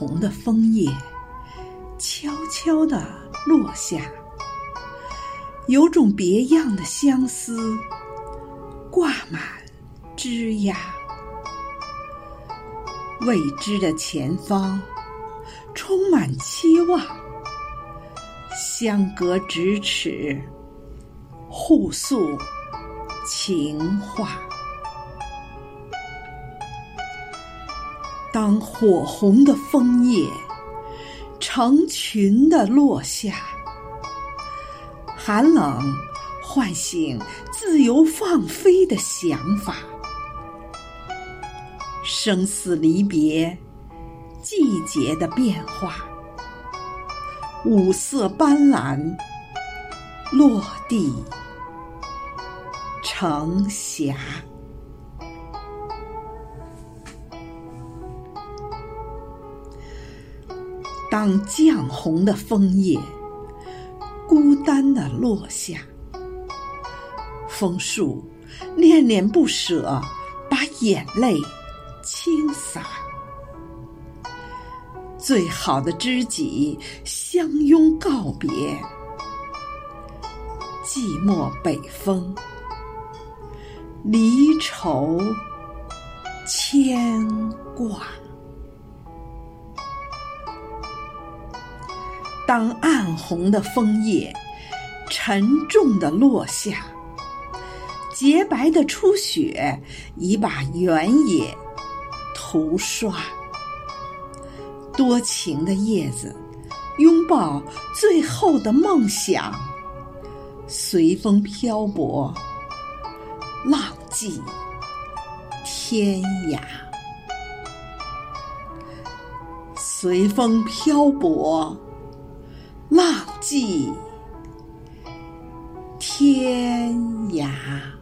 红的枫叶悄悄地落下，有种别样的相思挂满枝桠。未知的前方充满期望，相隔咫尺，互诉情话。当火红的枫叶成群的落下，寒冷唤醒自由放飞的想法，生死离别，季节的变化，五色斑斓，落地成霞。当绛红的枫叶孤单的落下，枫树恋恋不舍，把眼泪倾洒。最好的知己相拥告别，寂寞北风，离愁牵挂。当暗红的枫叶沉重的落下，洁白的初雪已把原野涂刷。多情的叶子拥抱最后的梦想，随风漂泊，浪迹天涯。随风漂泊。浪迹天涯。